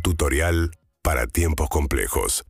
Tutorial para tiempos complejos.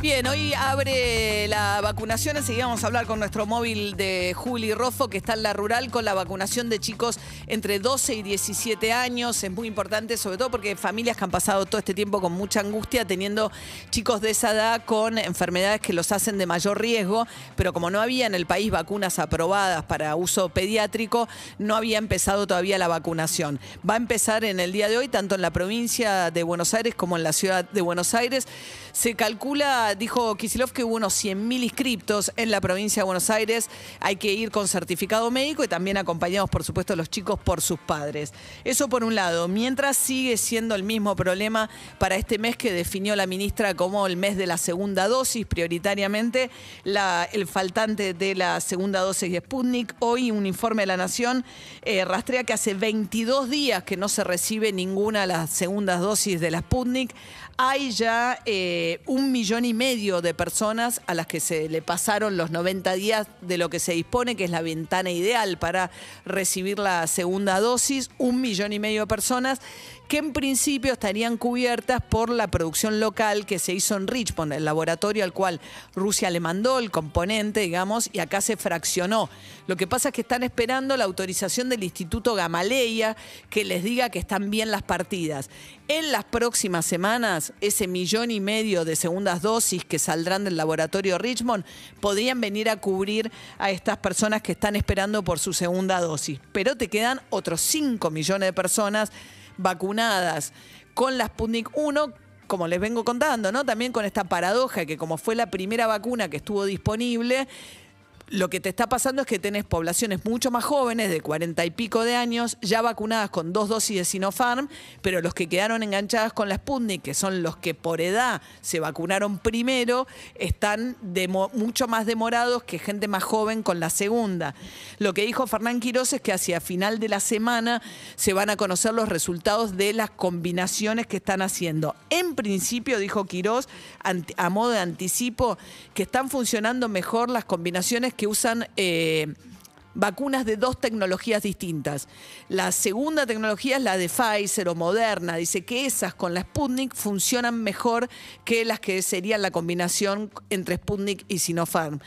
Bien, hoy abre la vacunación. Enseguida vamos a hablar con nuestro móvil de Juli Rofo, que está en la rural, con la vacunación de chicos entre 12 y 17 años. Es muy importante, sobre todo porque familias que han pasado todo este tiempo con mucha angustia, teniendo chicos de esa edad con enfermedades que los hacen de mayor riesgo, pero como no había en el país vacunas aprobadas para uso pediátrico, no había empezado todavía la vacunación. Va a empezar en el día de hoy, tanto en la provincia de Buenos Aires como en la ciudad de Buenos Aires. Se calcula, dijo Kisilov, que hubo unos 100.000 inscriptos en la provincia de Buenos Aires. Hay que ir con certificado médico y también acompañados, por supuesto, los chicos por sus padres. Eso por un lado. Mientras sigue siendo el mismo problema para este mes que definió la ministra como el mes de la segunda dosis, prioritariamente el faltante de la segunda dosis de Sputnik. Hoy un informe de la Nación eh, rastrea que hace 22 días que no se recibe ninguna de las segundas dosis de la Sputnik. Hay ya... Eh, un millón y medio de personas a las que se le pasaron los 90 días de lo que se dispone, que es la ventana ideal para recibir la segunda dosis, un millón y medio de personas que en principio estarían cubiertas por la producción local que se hizo en Richmond, el laboratorio al cual Rusia le mandó el componente, digamos, y acá se fraccionó. Lo que pasa es que están esperando la autorización del Instituto Gamaleya que les diga que están bien las partidas. En las próximas semanas, ese millón y medio de segundas dosis que saldrán del laboratorio Richmond podrían venir a cubrir a estas personas que están esperando por su segunda dosis. Pero te quedan otros 5 millones de personas vacunadas con la Sputnik 1 como les vengo contando, ¿no? También con esta paradoja que como fue la primera vacuna que estuvo disponible, lo que te está pasando es que tenés poblaciones mucho más jóvenes, de cuarenta y pico de años, ya vacunadas con dos dosis de Sinopharm, pero los que quedaron enganchadas con la Sputnik, que son los que por edad se vacunaron primero, están mucho más demorados que gente más joven con la segunda. Lo que dijo Fernán Quiroz es que hacia final de la semana se van a conocer los resultados de las combinaciones que están haciendo. En principio, dijo Quiroz, a modo de anticipo, que están funcionando mejor las combinaciones que usan eh, vacunas de dos tecnologías distintas. La segunda tecnología es la de Pfizer o Moderna. Dice que esas con la Sputnik funcionan mejor que las que serían la combinación entre Sputnik y Sinopharm.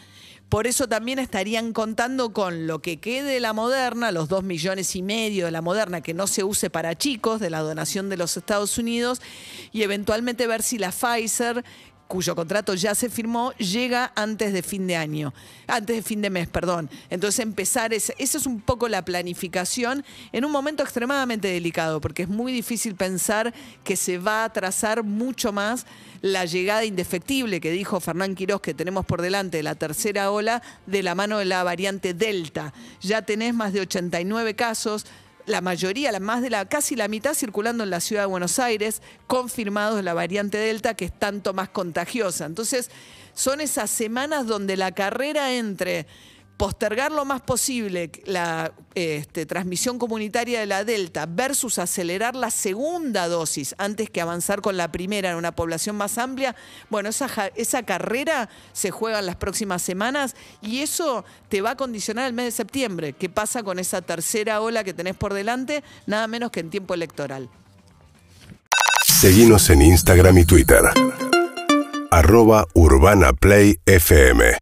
Por eso también estarían contando con lo que quede de la Moderna, los dos millones y medio de la Moderna que no se use para chicos, de la donación de los Estados Unidos, y eventualmente ver si la Pfizer cuyo contrato ya se firmó, llega antes de fin de año, antes de fin de mes, perdón. Entonces empezar, esa es un poco la planificación en un momento extremadamente delicado, porque es muy difícil pensar que se va a atrasar mucho más la llegada indefectible que dijo Fernán Quirós que tenemos por delante de la tercera ola de la mano de la variante Delta. Ya tenés más de 89 casos, la mayoría, la más de la, casi la mitad circulando en la ciudad de Buenos Aires, confirmados la variante Delta, que es tanto más contagiosa. Entonces, son esas semanas donde la carrera entre postergar lo más posible la este, transmisión comunitaria de la Delta versus acelerar la segunda dosis antes que avanzar con la primera en una población más amplia, bueno, esa, esa carrera se juega en las próximas semanas y eso te va a condicionar el mes de septiembre. ¿Qué pasa con esa tercera ola que tenés por delante? Nada menos que en tiempo electoral. Seguimos en Instagram y Twitter. Arroba Urbana Play FM.